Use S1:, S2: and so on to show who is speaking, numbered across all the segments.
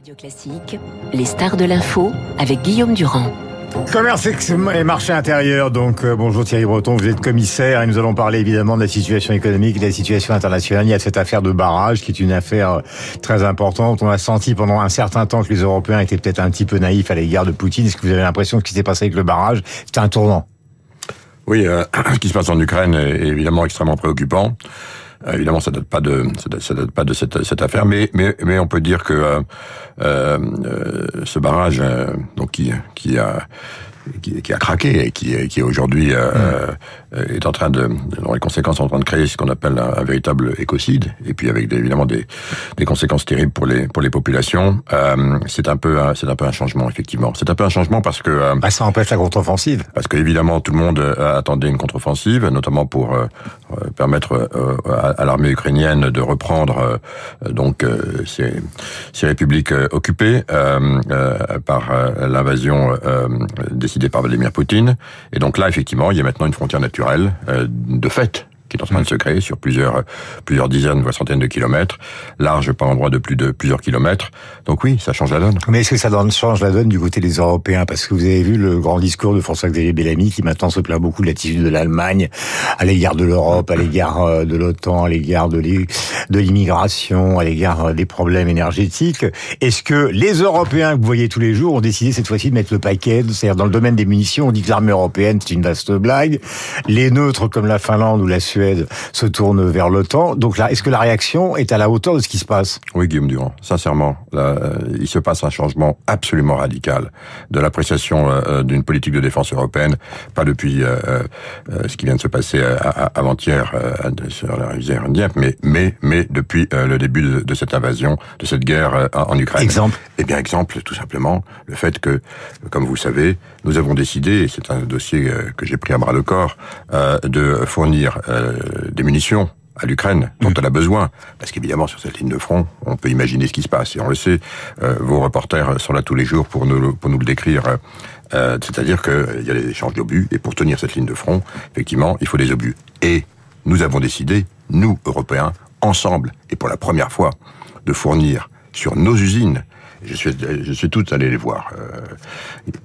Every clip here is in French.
S1: Radio Classique, les stars de l'info avec Guillaume Durand.
S2: Commerce et marché intérieur, donc euh, bonjour Thierry Breton, vous êtes commissaire et nous allons parler évidemment de la situation économique et de la situation internationale. Il y a cette affaire de barrage qui est une affaire euh, très importante. On a senti pendant un certain temps que les Européens étaient peut-être un petit peu naïfs à l'égard de Poutine. Est-ce que vous avez l'impression que ce qui s'est passé avec le barrage, c'était un tournant
S3: Oui, euh, ce qui se passe en Ukraine est évidemment extrêmement préoccupant. Euh, évidemment, ça date pas de ça date, pas de cette, cette affaire, mais mais mais on peut dire que euh, euh, ce barrage, donc qui qui a qui, qui, a craqué et qui, qui aujourd'hui euh, mm. est en train de, dans les conséquences, en train de créer ce qu'on appelle un, véritable écocide, et puis avec des, évidemment des, des conséquences terribles pour les pour les populations. Euh, c'est un peu c'est un peu un changement effectivement. C'est un peu un changement parce que euh,
S2: bah, ça empêche la contre-offensive.
S3: Parce que évidemment tout le monde attendait une contre-offensive, notamment pour euh, permettre à, à l'armée ukrainienne de reprendre donc ces, ces républiques occupées par l'invasion des décidé par Vladimir Poutine. Et donc là, effectivement, il y a maintenant une frontière naturelle euh, de fait qui est en train de se créer sur plusieurs plusieurs dizaines, voire centaines de kilomètres, large par endroit de de plusieurs kilomètres. Donc oui, ça change la donne.
S2: Mais est-ce que ça change la donne du côté des Européens? Parce que vous avez vu le grand discours de François-Xavier Bellamy qui maintenant se plaint beaucoup de l'attitude de l'Allemagne à l'égard de l'Europe, à l'égard euh, de l'OTAN, à l'égard de l'immigration, à l'égard euh, des problèmes énergétiques. Est-ce que les Européens que vous voyez tous les jours ont décidé cette fois-ci de mettre le paquet C'est-à-dire dans le domaine des munitions, on dit que l'armée européenne c'est une vaste blague. Les neutres comme la Finlande ou la Suède se tourne vers l'OTAN. Donc là, est-ce que la réaction est à la hauteur de ce qui se passe?
S3: Oui, Guillaume Durand. Sincèrement, là, euh, il se passe un changement absolument radical de l'appréciation euh, euh, d'une politique de défense européenne, pas depuis ce qui vient de se passer avant-hier sur la rivière Dieppe, mais mais mais depuis le début de, cette invasion, de cette guerre en Ukraine.
S2: Exemple.
S3: Eh bien, exemple, tout simplement, le fait que, comme vous savez, nous avons décidé, et c'est un dossier que j'ai pris à bras le corps, de fournir euh, des munitions à l'Ukraine dont mm. elle a besoin. Parce qu'évidemment, sur cette ligne de front, on peut imaginer ce qui se passe. Et on le sait, euh, vos reporters sont là tous les jours pour nous, pour nous le décrire. Euh, C'est-à-dire qu'il y a des échanges d'obus. Et pour tenir cette ligne de front, effectivement, il faut des obus. Et nous avons décidé, nous, Européens, ensemble, et pour la première fois, de fournir sur nos usines je suis, je suis toutes allé les voir, euh,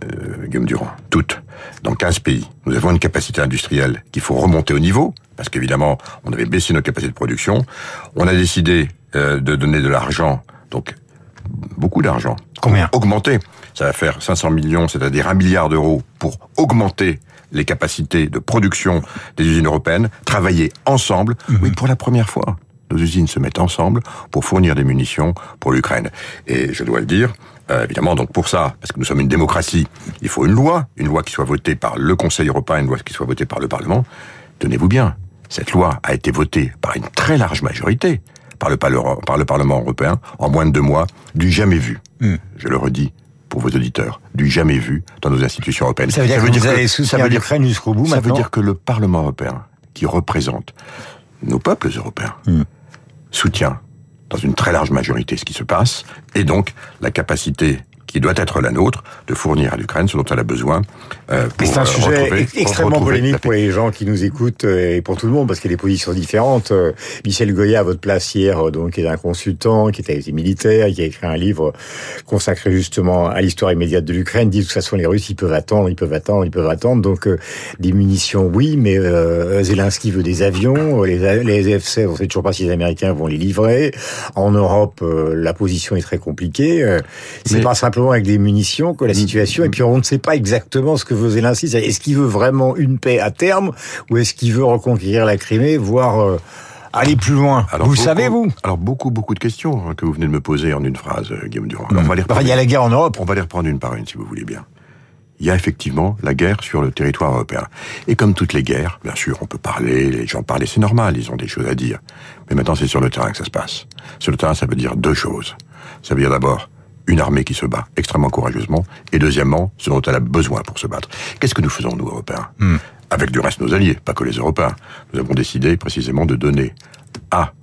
S3: euh, Guillaume Durand, toutes, dans 15 pays. Nous avons une capacité industrielle qu'il faut remonter au niveau, parce qu'évidemment, on avait baissé nos capacités de production. On a décidé euh, de donner de l'argent, donc beaucoup d'argent.
S2: Combien?
S3: Augmenter. Ça va faire 500 millions, c'est-à-dire un milliard d'euros pour augmenter les capacités de production des usines européennes, travailler ensemble, mhm. oui, pour la première fois nos usines se mettent ensemble pour fournir des munitions pour l'Ukraine. Et je dois le dire, euh, évidemment, donc pour ça, parce que nous sommes une démocratie, il faut une loi, une loi qui soit votée par le Conseil européen, une loi qui soit votée par le Parlement. Tenez-vous bien, cette loi a été votée par une très large majorité par le, par le Parlement européen en moins de deux mois, du jamais vu. Hmm. Je le redis, pour vos auditeurs, du jamais vu dans nos institutions européennes.
S2: Ça veut dire que vous allez soutenir l'Ukraine jusqu'au bout
S3: Ça veut dire que le Parlement européen, qui représente nos peuples européens, hmm soutient dans une très large majorité ce qui se passe, et donc la capacité qui doit être la nôtre, de fournir à l'Ukraine ce dont elle a besoin.
S2: Euh, c'est un euh, sujet extrêmement polémique pour les gens qui nous écoutent euh, et pour tout le monde parce qu'il y a des positions différentes. Euh, Michel Goya, à votre place hier, donc est un consultant qui était militaire, qui a écrit un livre consacré justement à l'histoire immédiate de l'Ukraine, dit de toute façon les Russes ils peuvent attendre, ils peuvent attendre, ils peuvent attendre. Donc des munitions, oui, mais Zelensky veut des avions, les, les F-16, on sait toujours pas si les Américains vont les livrer. En Europe, la position est très compliquée. C'est pas simplement avec des munitions que la mm. situation, et puis on ne sait pas exactement ce que veut Zelensky. Est-ce qu'il veut vraiment une paix à terme, ou est-ce qu'il veut reconquérir la Crimée, voire euh, aller plus loin? Alors, Vous savez, vous?
S3: Alors, beaucoup, beaucoup de questions hein, que vous venez de me poser en une phrase, euh, Guillaume Durand.
S2: on va les il y a la guerre en Europe.
S3: On va les reprendre une par une, si vous voulez bien. Il y a effectivement la guerre sur le territoire européen. Et comme toutes les guerres, bien sûr, on peut parler, les gens parlent, c'est normal, ils ont des choses à dire. Mais maintenant, c'est sur le terrain que ça se passe. Sur le terrain, ça veut dire deux choses. Ça veut dire d'abord une armée qui se bat extrêmement courageusement, et deuxièmement, ce dont elle a besoin pour se battre. Qu'est-ce que nous faisons, nous, Européens hmm. Avec du reste nos alliés, pas que les Européens. Nous avons décidé précisément de donner à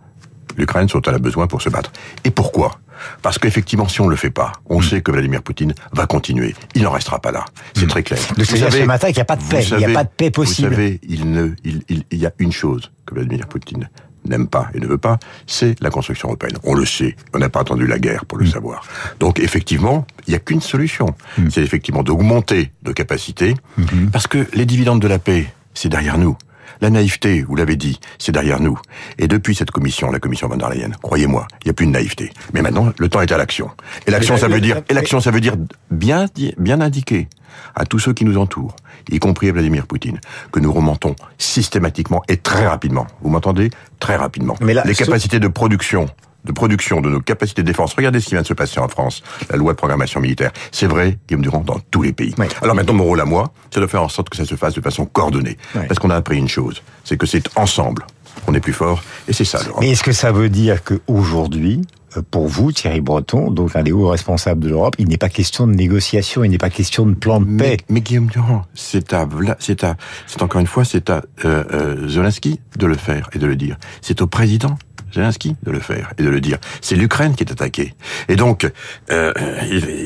S3: l'Ukraine ce dont elle a besoin pour se battre. Et pourquoi? Parce qu'effectivement, si on ne le fait pas, on hmm. sait que Vladimir Poutine va continuer. Il n'en restera pas là. C'est hmm. très clair.
S2: vous savez, ce matin qu'il n'y a pas de paix. il n'y a pas de paix possible.
S3: Vous savez, il, ne, il, il, il y a une chose que Vladimir Poutine n'aime pas et ne veut pas, c'est la construction européenne. On le sait, on n'a pas attendu la guerre pour le mm. savoir. Donc effectivement, il n'y a qu'une solution, mm. c'est effectivement d'augmenter nos capacités, mm-hmm. parce que les dividendes de la paix, c'est derrière nous. La naïveté, vous l'avez dit, c'est derrière nous. Et depuis cette commission, la commission von der Leyen, croyez-moi, il n'y a plus de naïveté. Mais maintenant, le temps est à l'action. Et l'action, ça veut dire, et l'action, ça veut dire bien, bien indiquer à tous ceux qui nous entourent, y compris à Vladimir Poutine, que nous remontons systématiquement et très rapidement. Vous m'entendez? Très rapidement. les capacités de production de production de nos capacités de défense. Regardez ce qui vient de se passer en France, la loi de programmation militaire. C'est vrai, Guillaume Durand, dans tous les pays. Alors maintenant, mon rôle à moi, c'est de faire en sorte que ça se fasse de façon coordonnée. Parce qu'on a appris une chose, c'est que c'est ensemble qu'on est plus fort, et c'est ça.
S2: Mais est-ce que ça veut dire qu'aujourd'hui, euh, pour vous, Thierry Breton, donc un des hauts responsables de l'Europe, il n'est pas question de négociation, il n'est pas question de plan de paix?
S3: Mais, Guillaume Durand, c'est à, c'est à, c'est encore une fois, c'est à euh, euh, Zelensky de le faire et de le dire. C'est au président Zelensky de le faire et de le dire. C'est l'Ukraine qui est attaquée. Et donc, euh,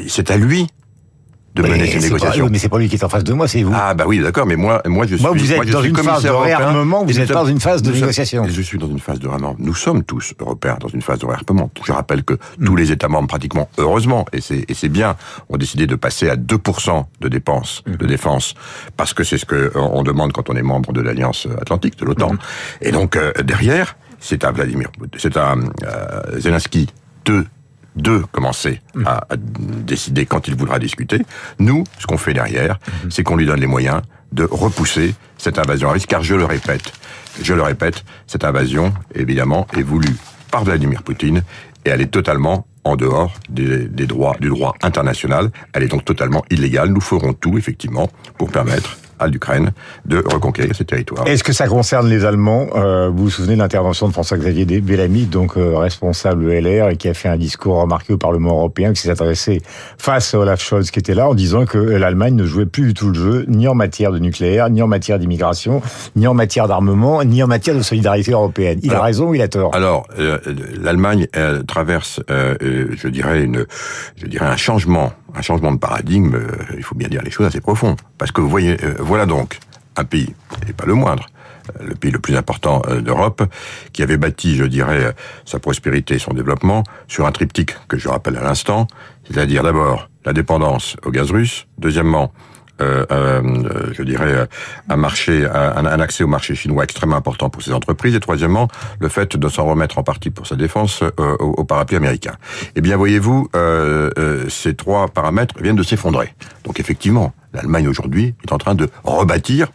S3: c'est à lui de mener ces négociations.
S2: mais c'est pas lui qui est en face de moi, c'est vous.
S3: Ah bah oui, d'accord, mais moi, moi je suis.
S2: Moi, vous êtes dans une phase de réarmement, vous êtes dans une phase de négociation.
S3: Je suis dans une phase de réarmement. Nous sommes tous européens dans une phase de réarmement. Je rappelle que tous hmm. les États membres, pratiquement, heureusement, et c'est et c'est bien, ont décidé de passer à 2% de dépenses de hmm. défense parce que c'est ce que on demande quand on est membre de l'Alliance Atlantique, de l'OTAN. Hmm. Et donc euh, derrière, c'est à Vladimir, c'est à euh, Zelensky de de commencer mm. à, décider quand il voudra discuter. Nous, ce qu'on fait derrière, mm-hmm. c'est qu'on lui donne les moyens de repousser cette invasion à risque, car je le répète, je le répète, cette invasion, évidemment, est voulue par Vladimir Poutine et elle est totalement en dehors des, des droits, du droit international. Elle est donc totalement illégale. Nous ferons tout, effectivement, pour permettre à l'Ukraine de reconquérir ces territoires.
S2: Est-ce que ça concerne les Allemands? Euh, Vous vous souvenez de l'intervention de François-Xavier Bellamy, donc euh, responsable LR, et qui a fait un discours remarqué au Parlement européen, qui s'est adressé face à Olaf Scholz, qui était là, en disant que l'Allemagne ne jouait plus du tout le jeu, ni en matière de nucléaire, ni en matière d'immigration, ni en matière d'armement, ni en matière de solidarité européenne. Il a raison ou il a tort?
S3: Alors, euh, l'Allemagne traverse, je dirais, une, je dirais un changement un changement de paradigme, euh, il faut bien dire les choses assez profond. Parce que vous voyez, euh, voilà donc un pays, et pas le moindre, euh, le pays le plus important d'Europe, qui avait bâti, je dirais, sa prospérité et son développement sur un triptyque que je rappelle à l'instant, c'est-à-dire d'abord la dépendance au gaz russe, deuxièmement euh, euh, je dirais, euh, un marché, un, accès au marché chinois extrêmement important pour ces entreprises. Et troisièmement, le fait de s'en remettre en partie pour sa défense euh, au, au, parapluie américain. Eh bien, voyez-vous, ces trois paramètres viennent de s'effondrer. Donc, effectivement, l'Allemagne aujourd'hui est en train de rebâtir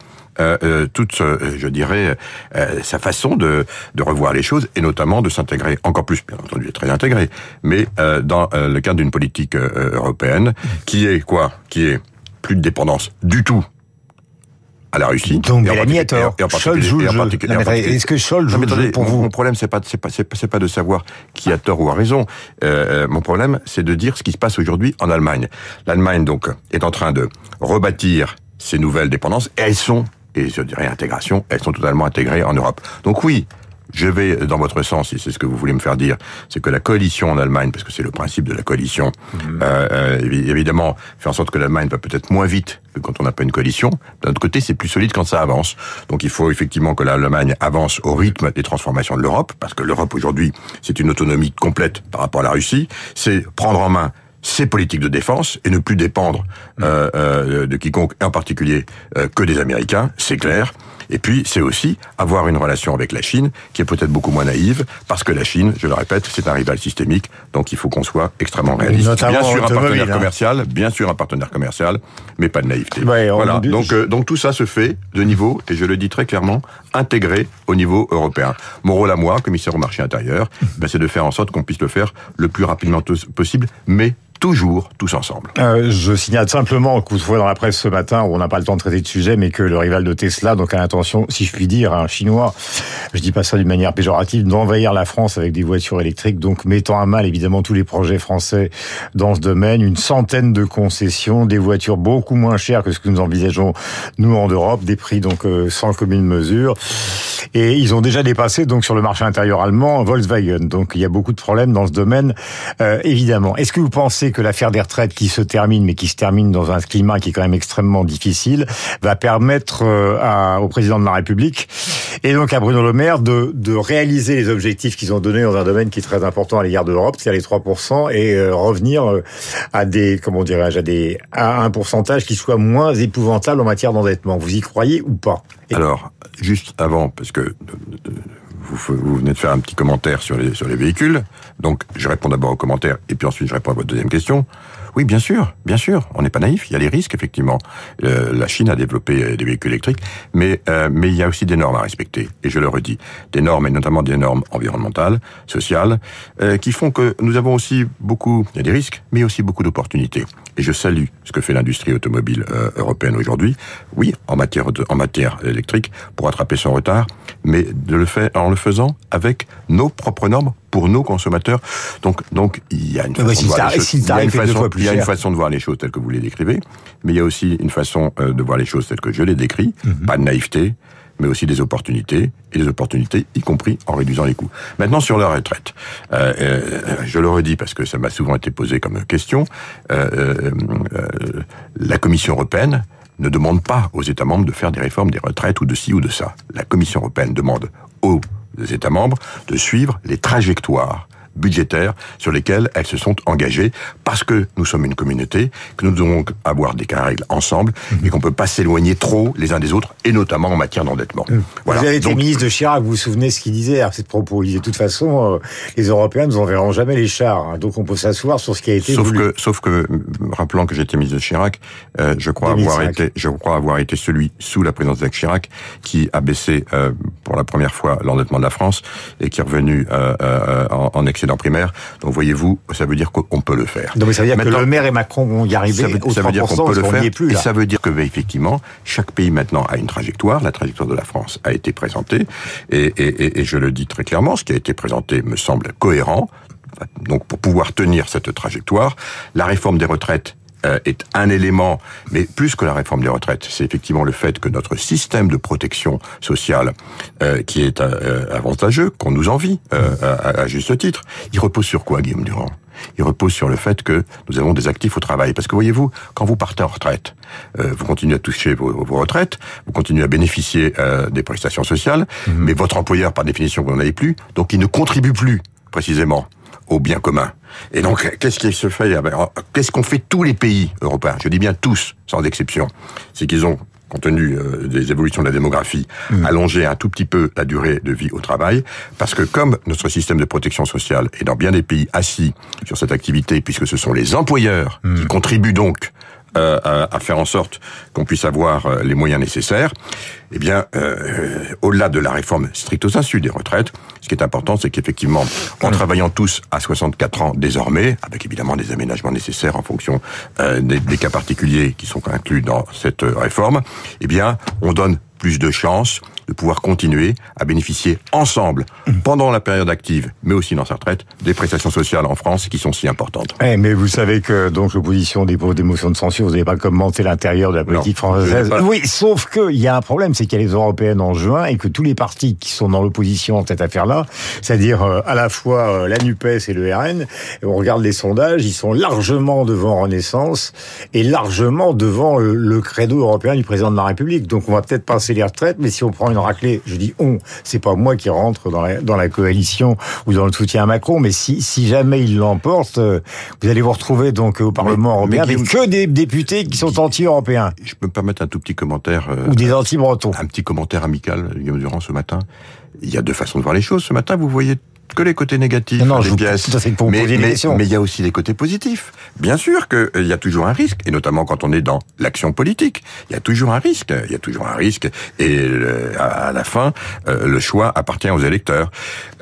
S3: toute, je dirais, sa façon de, de revoir les choses et notamment de s'intégrer encore plus, bien entendu, très intégré, mais dans le cadre d'une politique européenne qui est quoi? Qui est plus de dépendance du tout à la Russie.
S2: Donc Mélanie a tort. Scholz joue le jeu. Est-ce que Scholz joue le jeu pour vous
S3: Mon problème, c'est pas, c'est pas, c'est pas de savoir qui a tort ou a raison. Euh, mon problème, c'est de dire ce qui se passe aujourd'hui en Allemagne. L'Allemagne, donc, est en train de rebâtir ses nouvelles dépendances. Et elles sont, et je dirais intégration, elles sont totalement intégrées en Europe. Donc oui, je vais dans votre sens, et c'est ce que vous voulez me faire dire, c'est que la coalition en Allemagne, parce que c'est le principe de la coalition, mhm. euh, euh, évidemment, fait en sorte que l'Allemagne va peut-être moins vite que quand on n'a pas une coalition. D'un autre côté, c'est plus solide quand ça avance. Donc il faut effectivement que l'Allemagne avance au rythme des transformations de l'Europe, parce que l'Europe aujourd'hui, c'est une autonomie complète par rapport à la Russie. C'est prendre en main ses politiques de défense et ne plus dépendre mhm. euh, euh, de quiconque, en particulier euh, que des Américains, c'est clair. Et puis, c'est aussi avoir une relation avec la Chine qui est peut-être beaucoup moins naïve, parce que la Chine, je le répète, c'est un rival systémique, donc il faut qu'on soit extrêmement réaliste. bien sûr un partenaire hein. commercial, bien sûr un partenaire commercial, mais pas de naïveté. voilà. Donc, euh, donc tout ça se fait de niveau, et je le dis très clairement, intégré au niveau européen. Mon rôle à moi, commissaire au marché intérieur, ben, c'est de faire en sorte qu'on puisse le faire le plus rapidement possible, mais toujours tous ensemble.
S2: Euh, je signale simplement que vous voyez dans la presse ce matin, où on n'a pas le temps de traiter de sujet, mais que le rival de Tesla donc a l'intention, si je puis dire, un chinois, je dis pas ça d'une manière péjorative, d'envahir la France avec des voitures électriques, donc mettant à mal évidemment tous les projets français dans ce domaine, une centaine de concessions, des voitures beaucoup moins chères que ce que nous envisageons nous en Europe, des prix donc euh, sans commune mesure. Et ils ont déjà dépassé donc sur le marché intérieur allemand Volkswagen. Donc il y a beaucoup de problèmes dans ce domaine, euh, évidemment. Est-ce que vous pensez que l'affaire des retraites qui se termine, mais qui se termine dans un climat qui est quand même extrêmement difficile, va permettre euh, au président de la République Et donc à Bruno Le Maire de, de réaliser les objectifs qu'ils ont donnés dans un domaine qui est très important à l'égard de l'Europe, c'est-à-dire les 3%, et euh, revenir euh, à des, comment dirais-je, à, des, à un pourcentage qui soit moins épouvantable en matière d'endettement. Vous y croyez ou pas?
S3: Alors, juste avant, parce que vous, venez de faire un petit commentaire sur les, sur les véhicules, donc je réponds d'abord aux commentaires, et puis ensuite je réponds à votre deuxième question. Oui, bien sûr, bien sûr. On n'est pas naïf. Il y a les risques, effectivement. Euh, la Chine a développé euh, des véhicules électriques, mais euh, mais il y a aussi des normes à respecter. Et je le redis, des normes et notamment des normes environnementales, sociales, qui font que nous avons aussi beaucoup. Il y a des risques, mais aussi beaucoup d'opportunités. Et je salue ce que fait l'industrie automobile européenne aujourd'hui. Oui, en matière en matière électrique, pour attraper son retard, mais en le faisant avec nos propres normes pour nos consommateurs. Donc, donc il y a une façon, de, voir les choses. Il y a une façon, il y a une façon de voir les choses telles que vous les décrivez, mais il y a aussi une façon euh, de voir les choses telles que je les décris. Mhm. Pas de naïveté, mais aussi des opportunités, et des opportunités, y compris en réduisant les coûts. Maintenant, sur la retraite, euh, euh, je le redis parce que ça m'a souvent été posé comme question, euh, la Commission européenne ne demande pas aux États membres de faire des réformes des retraites ou de ci ou de ça. La Commission européenne demande aux États membres de suivre les trajectoires budgétaires sur lesquelles elles se sont engagées parce que nous sommes une communauté, que nous devons avoir des règles ensemble et qu'on peut pas s'éloigner trop les uns des autres et notamment en matière d'endettement.
S2: Mmh. Voilà. Vous avez été ministre de Chirac, vous vous souvenez ce qu'il disait à cette propos. Il disait de toute façon, euh, les Européens ne nous enverront jamais les chars, hein. donc on peut s'asseoir sur ce qui a été
S3: sauf Que, sauf que, rappelant que j'étais ministre de Chirac, euh, je crois avoir été, je crois avoir été celui sous la présidence de Chirac qui a baissé euh, pour la première fois l'endettement de la France et qui est revenu en, en excédent primaire. Donc voyez-vous, ça veut dire qu'on peut le faire.
S2: Donc ça veut dire que le maire et Macron vont y arriver.
S3: Ça veut, ça veut dire qu'on peut le faire. Plus, et ça veut dire que ben, effectivement, chaque pays maintenant a une trajectoire. La trajectoire de la France a été présentée et, et, et je le dis très clairement, ce qui a été présenté me semble cohérent. Donc pour pouvoir tenir cette trajectoire, la réforme des retraites est un élément, mais plus que la réforme des retraites, c'est effectivement le fait que notre système de protection sociale, euh, qui est euh, avantageux, qu'on nous envie, à, juste titre, il repose sur quoi, Guillaume Durand? Il repose sur le fait que nous avons des actifs au travail. Parce que voyez-vous, quand vous partez en retraite, vous continuez à toucher vos, retraites, vous continuez à bénéficier des prestations sociales, mmh. mais votre employeur, par définition, vous n'en avez plus, donc il ne contribue plus précisément au bien commun. Et donc, qu'est-ce qui se fait? Qu'est-ce qu'ont fait tous les pays européens? Je dis bien tous, sans exception. C'est qu'ils ont compte tenu euh, des évolutions de la démographie, mmh. allongé un tout petit peu la durée de vie au travail, parce que comme notre système de protection sociale est dans bien des pays assis sur cette activité, puisque ce sont les employeurs mmh. qui contribuent donc euh, à, faire en sorte qu'on puisse avoir euh, les moyens nécessaires, eh bien, euh, au-delà de la réforme stricto sensu des retraites, ce qui est important, c'est qu'effectivement, en travaillant tous à 64 ans désormais, avec évidemment des aménagements nécessaires en fonction des, des, cas particuliers qui sont inclus dans cette réforme, eh bien, on donne plus de chances de pouvoir continuer à bénéficier ensemble, pendant la période active, mais aussi dans sa retraite, des prestations sociales en France qui sont si importantes.
S2: Eh, mais vous savez que donc l'opposition dépose des motions de censure, vous n'avez pas commenté l'intérieur de la politique française. Oui, sauf qu'il y a un problème, c'est qu'il y a les européennes en juin et que tous les partis qui sont dans l'opposition dans cette affaire-là, c'est-à-dire euh, à la fois euh, la NUPES et le RN, on regarde les sondages, ils sont largement devant Renaissance et largement devant le, le credo européen du président de la République. Donc on va peut-être passer les retraites, mais si on prend une raclée, je dis on, c'est pas moi qui rentre dans la, dans la coalition ou dans le soutien à Macron, mais si, si jamais il l'emporte, euh, vous allez vous retrouver donc au Parlement européen avec que des députés qui sont anti-européens.
S3: Je peux me permettre un tout petit commentaire.
S2: Euh, ou des anti-bretons.
S3: Un petit commentaire amical, Guillaume Durand, ce matin. Il y a deux façons de voir les choses. Ce matin, vous voyez que les côtés négatifs
S2: non,
S3: des pièces.
S2: mais, mais,
S3: mais, il y a aussi les côtés positifs. Bien sûr qu'il euh, y a toujours un risque, et notamment quand on est dans l'action politique, il y a toujours un risque. Il y a toujours un risque, et euh, à la fin, euh, le choix appartient aux électeurs.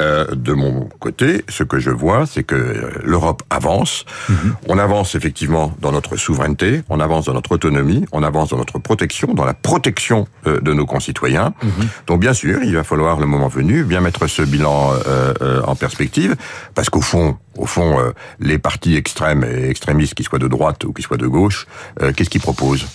S3: de mon côté, ce que je vois, c'est que l'Europe avance. Mhm. On avance effectivement dans notre souveraineté, on avance dans notre autonomie, on avance dans notre protection, dans la protection de nos concitoyens. Mhm. Donc bien sûr, il va falloir le moment venu bien mettre ce bilan euh, en perspective, parce qu'au fond, au fond, euh, les partis extrêmes et extrémistes, qu'ils soient de droite ou qu'ils soient de gauche, euh, qu'est-ce qu'ils proposent?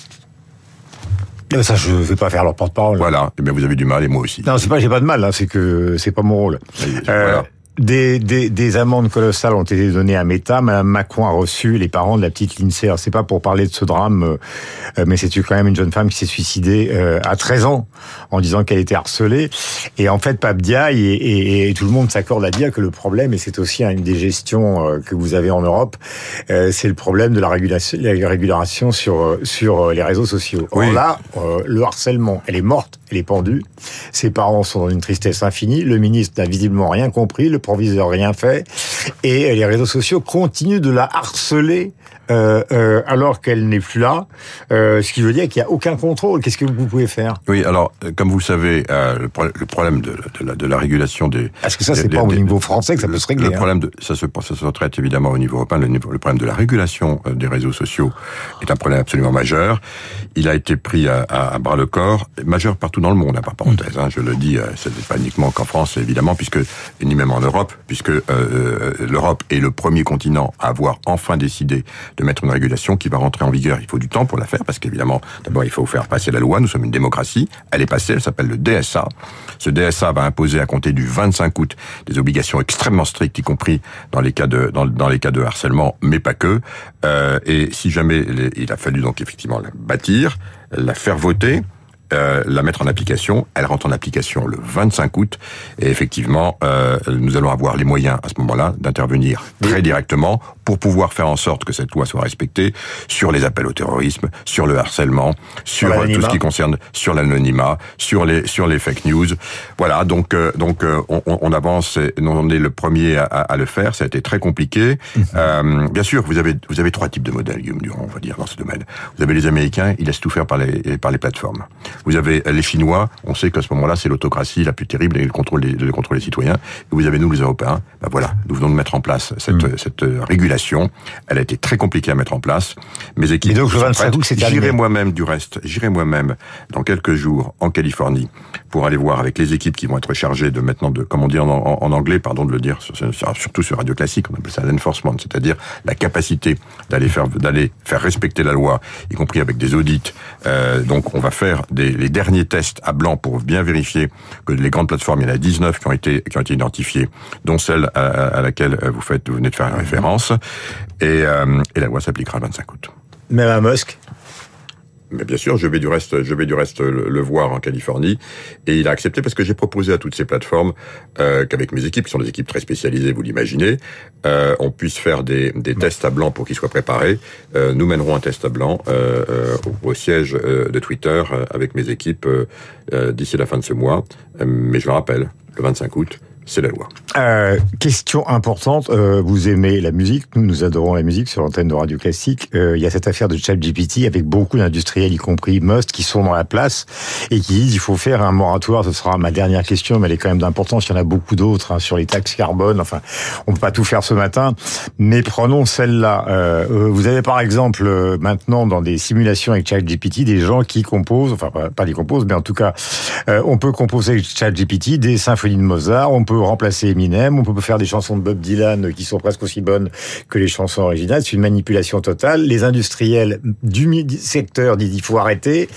S2: Ça, je vais pas faire leur porte-parole.
S3: Voilà. Eh bien, vous avez du mal et moi aussi.
S2: Non, c'est pas, j'ai pas de mal. Hein, c'est que c'est pas mon rôle.
S3: voilà.
S2: Des, des, des, amendes colossales ont été données à Meta. Madame Macron a reçu les parents de la petite Lindsay. Alors, c'est pas pour parler de ce drame, euh, mais c'est quand même une jeune femme qui s'est suicidée euh, à 13 ans en disant qu'elle était harcelée. Et en fait, Pape Diaye et, et, tout le monde s'accorde à dire que le problème, et c'est aussi une des gestions euh, que vous avez en Europe, c'est le problème de la régulation, la régulation sur sur les réseaux sociaux. Oui. là, le harcèlement, elle est morte, elle est pendue. Ses parents sont dans une tristesse infinie. Le ministre n'a visiblement rien compris. Le rien fait. Et les réseaux sociaux continuent de la harceler euh, euh, alors qu'elle n'est plus là, euh, ce qui veut dire qu'il n'y a aucun contrôle. Qu'est-ce que vous pouvez faire?
S3: Oui, alors comme vous le savez, le, problème de, la, de, la, régulation des...
S2: Est-ce que ça, c'est pas au niveau français que ça peut se régler
S3: Le hein problème, de, ça, se, ça se traite évidemment au niveau européen. Le, le, problème de la régulation des réseaux sociaux est un problème absolument majeur. Il a été pris à, à, bras le corps, majeur partout dans le monde, hein, par parenthèse. Hein, je le dis, ce n'est pas uniquement qu'en France, évidemment, puisque ni même en Europe, puisque l'Europe est le premier continent à avoir enfin décidé de mettre une régulation qui va rentrer en vigueur. Il faut du temps pour la faire, parce qu'évidemment, d'abord, il faut faire passer la loi. Nous sommes une démocratie. Elle est passée, elle s'appelle le DSA. Ce DSA va imposer à compter du 25 août des obligations extrêmement strictes, y compris dans les cas de, dans, dans les cas de harcèlement, mais pas que. Euh, et si jamais il a fallu donc effectivement la bâtir, la faire voter, euh, la mettre en application. Elle rentre en application le 25 août et effectivement, euh, nous allons avoir les moyens à ce moment-là d'intervenir très directement pour pouvoir faire en sorte que cette loi soit respectée sur les appels au terrorisme, sur le harcèlement, sur, tout ce qui concerne sur l'anonymat, sur les sur les fake news. Voilà, donc euh, donc euh, on, on, avance. On est le premier à, à, le faire. Ça a été très compliqué. Mhm. Euh, bien sûr, vous avez vous avez trois types de modèles, Guillaume Durand, on va dire dans ce domaine. Vous avez les Américains, ils laissent tout faire par les par les plateformes. Vous avez les Chinois, on sait qu'à ce moment-là, c'est l'autocratie la plus terrible et le contrôle des, le contrôle des citoyens. Et vous avez nous, les Européens. Ben voilà, nous venons de mettre en place cette mhm. cette régulation elle a été très compliquée à mettre en place. Mes équipes.
S2: donc
S3: J'irai moi-même du reste. J'irai moi-même dans quelques jours en Californie pour aller voir avec les équipes qui vont être chargées de maintenant de, comment dire en, en, anglais, pardon de le dire, surtout sur radio classique, on appelle ça l'enforcement, c'est-à-dire la capacité d'aller faire d'aller faire respecter la loi, y compris avec des audits. Euh, donc on va faire des, les derniers tests à blanc pour bien vérifier que les grandes plateformes, il y en a 19 qui ont été qui ont été identifiées, dont celle à, à laquelle vous faites vous venez de faire référence. Et, euh, et la loi s'appliquera le 25 août.
S2: Même à Musk
S3: mais bien sûr, je vais du reste, je vais du reste le, voir en Californie, et il a accepté parce que j'ai proposé à toutes ces plateformes euh, qu'avec mes équipes, qui sont des équipes très spécialisées, vous l'imaginez, euh, on puisse faire des, des tests à blanc pour qu'ils soient préparés. Euh, nous mènerons un test à blanc au, siège de Twitter avec mes équipes d'ici la fin de ce mois. mais je le rappelle, le 25 août, c'est la loi.
S2: Euh, question importante, euh, vous aimez la musique, nous nous adorons la musique sur l'antenne de Radio Classique. Euh, il y a cette affaire de ChatGPT avec beaucoup d'industriels, y compris Must, qui sont dans la place et qui disent il faut faire un moratoire. Ce sera ma dernière question, mais elle est quand même d'importance. Il y en a beaucoup d'autres hein, sur les taxes carbone. Enfin, on peut pas tout faire ce matin, mais prenons celle-là. Euh, euh, vous avez par exemple euh, maintenant dans des simulations avec ChatGPT des gens qui composent, enfin pas, pas des composent, mais en tout cas, on peut composer avec ChatGPT des symphonies de Mozart. Remplacer Eminem, on peut faire des chansons de Bob Dylan qui sont presque aussi bonnes que les chansons originales. C'est une manipulation totale. Les industriels du secteur disent il faut arrêter.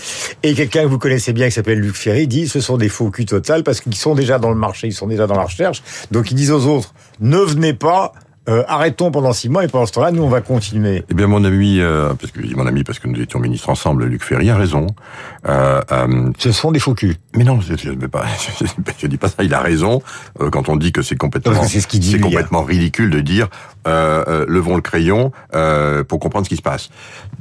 S2: Et quelqu'un que vous connaissez bien qui s'appelle Luc Ferry dit ce sont des faux culs total parce qu'ils sont déjà dans le marché, ils sont déjà dans la recherche. Donc ils disent aux autres ne venez pas, euh, arrêtons pendant six mois et pendant ce temps-là, nous, on va continuer.
S3: Eh bien, mon ami, euh, parce que mon ami, parce que nous étions ministres ensemble, Luc Ferry a raison.
S2: Euh, euh Ce sont des faux culs.
S3: Mais non, je ne pas, je, dis pas ça. Il a raison euh, quand on dit que c'est complètement, c'est ce dit, complètement ridicule de dire levons le crayon pour comprendre ce qui se passe.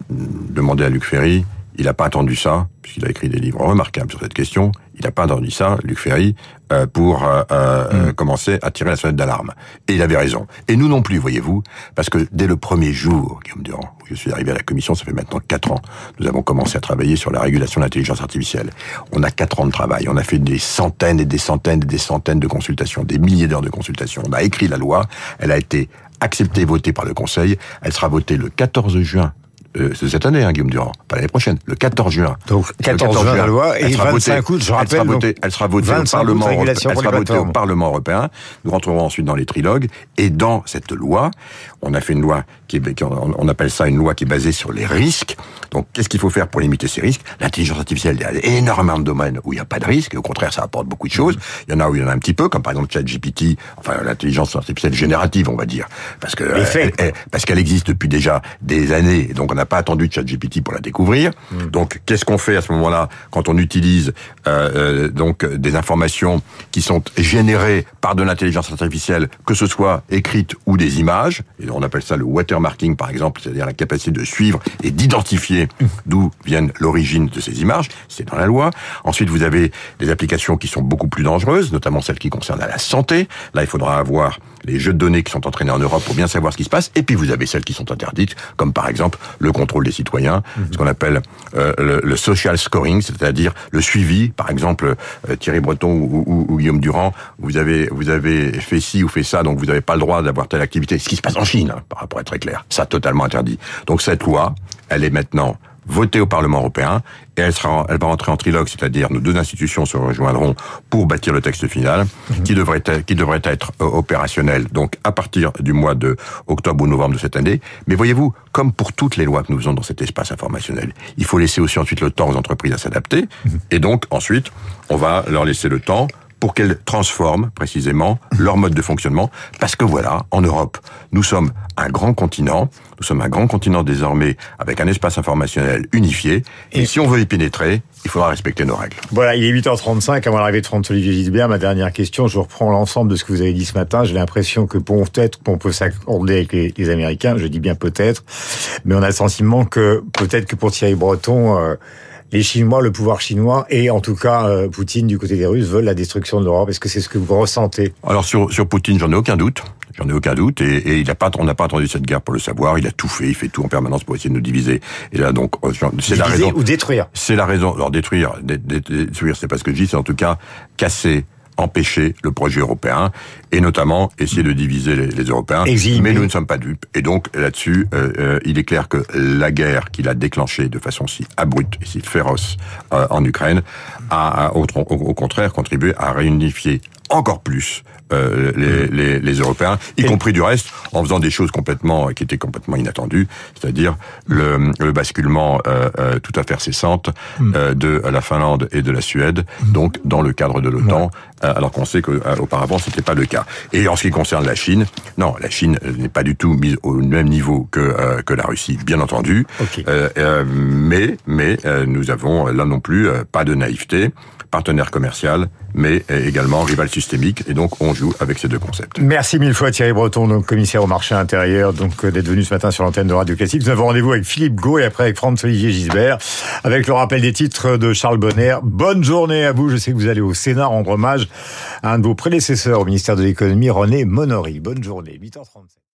S3: Demandez à Luc Ferry. Il n'a pas attendu ça, puisqu'il a écrit des livres remarquables sur cette question. Il n'a pas attendu ça, Luc Ferry, euh, pour euh, euh, mm. commencer à tirer la sonnette d'alarme. Et il avait raison. Et nous non plus, voyez-vous, parce que dès le premier jour, Guillaume Durand, où je suis arrivé à la commission, ça fait maintenant quatre ans, nous avons commencé à travailler sur la régulation de l'intelligence artificielle. On a quatre ans de travail, on a fait des centaines et des centaines et des centaines de consultations, des milliers d'heures de consultations. On a écrit la loi, elle a été acceptée et votée par le Conseil, elle sera votée le 14 juin euh, cette année, hein, Guillaume Durand, pas l'année prochaine, le 14 juin.
S2: Donc 14, 14 juin, la loi et 25 août, je rappelle.
S3: Elle sera votée, elle sera votée au Parlement européen. Elle sera votée au Parlement européen. Nous rentrerons ensuite dans les trilogues et dans cette loi, on a fait une loi qui est, on appelle ça une loi qui est basée sur les risques. Donc, qu'est-ce qu'il faut faire pour limiter ces risques? L'intelligence artificielle, il y a énormément de domaines où il n'y a pas de risque. Et au contraire, ça apporte beaucoup de choses. Il y en a où il y en a un petit peu, comme par exemple ChatGPT, enfin l'intelligence artificielle générative, on va dire, parce que elle, parce qu'elle existe depuis déjà des années. Et donc, on n'a pas attendu ChatGPT pour la découvrir. Hmm. Donc, qu'est-ce qu'on fait à ce moment-là quand on utilise euh, euh, donc des informations qui sont générées par de l'intelligence artificielle, que ce soit écrite ou des images? Et on appelle ça le watermarking, par exemple, c'est-à-dire la capacité de suivre et d'identifier d'où viennent l'origine de ces images. C'est dans la loi. Ensuite, vous avez des applications qui sont beaucoup plus dangereuses, notamment celles qui concernent la santé. Là, il faudra avoir les jeux de données qui sont entraînés en Europe pour bien savoir ce qui se passe. Et puis vous avez celles qui sont interdites, comme par exemple le contrôle des citoyens, mhm. ce qu'on appelle euh, le, social scoring, c'est-à-dire le suivi. Par exemple, euh, Thierry Breton ou, ou, Guillaume Durand, vous avez vous avez fait ci ou fait ça, donc vous n'avez pas le droit d'avoir telle activité. Ce qui se passe en Chine, hein, pour être très clair, ça totalement interdit. Donc cette loi, elle est maintenant votée au Parlement européen et elle sera, elle va rentrer en trilogue, c'est-à-dire nos deux institutions se rejoindront pour bâtir le texte final, mhm. qui devrait être, qui devrait être euh, opérationnel donc à partir du mois de octobre ou novembre de cette année. Mais voyez-vous, comme pour toutes les lois que nous faisons dans cet espace informationnel, il faut laisser aussi ensuite le temps aux entreprises à s'adapter, mhm. et donc ensuite on va leur laisser le temps pour qu'elles transforment précisément leur mode de fonctionnement. Parce que voilà, en Europe, nous sommes un grand continent, nous sommes un grand continent désormais avec un espace informationnel unifié, et, si on veut y pénétrer, il faudra respecter nos règles.
S2: Voilà, il est 8h35, avant l'arrivée de François-Olivier Gisbert, ma dernière question, je reprends l'ensemble de ce que vous avez dit ce matin, j'ai l'impression que peut-être qu'on peut s'accorder avec les, les, Américains, je dis bien peut-être, mais on a le sentiment que peut-être que pour Thierry Breton... Euh, les Chinois, le pouvoir chinois et en tout cas euh, Poutine du côté des Russes veulent la destruction de l'Europe. Est-ce que c'est ce que vous ressentez?
S3: Alors sur, sur Poutine, j'en ai aucun doute. J'en ai aucun doute. Et, et il a pas, on n'a pas attendu cette guerre pour le savoir. Il a tout fait. Il fait tout en permanence pour essayer de nous diviser. Et là, donc,
S2: euh, c'est la raison. Ou détruire?
S3: C'est la raison. Alors détruire, détruire, c'est pas ce que je dis. C'est en tout cas casser empêcher le projet européen et notamment essayer de diviser les, Européens. Mais nous ne sommes pas dupes. Et donc là-dessus, euh, euh, il est clair que la guerre qu'il a déclenchée de façon si abrupte et si féroce euh, en Ukraine a, au, au, contraire contribué à réunifier encore plus euh, les, les, les, Européens, y compris du reste, en faisant des choses complètement qui étaient complètement inattendues, c'est-à-dire le, le, basculement euh, euh, tout à fait cessante hmm. euh, de la Finlande et de la Suède, hmm. donc dans le cadre de l'OTAN, euh, alors qu'on sait qu'auparavant c'était pas le cas. Et en ce qui concerne la Chine, non, la Chine n'est pas du tout mise au même niveau que que la Russie, bien entendu, mais mais nous avons là non plus pas de naïveté partenaire commercial, mais également rival systémique. Et donc, on joue avec ces deux concepts.
S2: Merci mille fois Thierry Breton, donc commissaire au marché intérieur, donc euh, d'être venu ce matin sur l'antenne de Radio Classique. Nous avons rendez-vous avec Philippe Gau et après avec Franz-Olivier Gisbert, avec le rappel des titres de Charles Bonner. Bonne journée à vous. Je sais que vous allez au Sénat rendre hommage à un de vos prédécesseurs au ministère de l'économie, René Monory. Bonne journée. 8h37.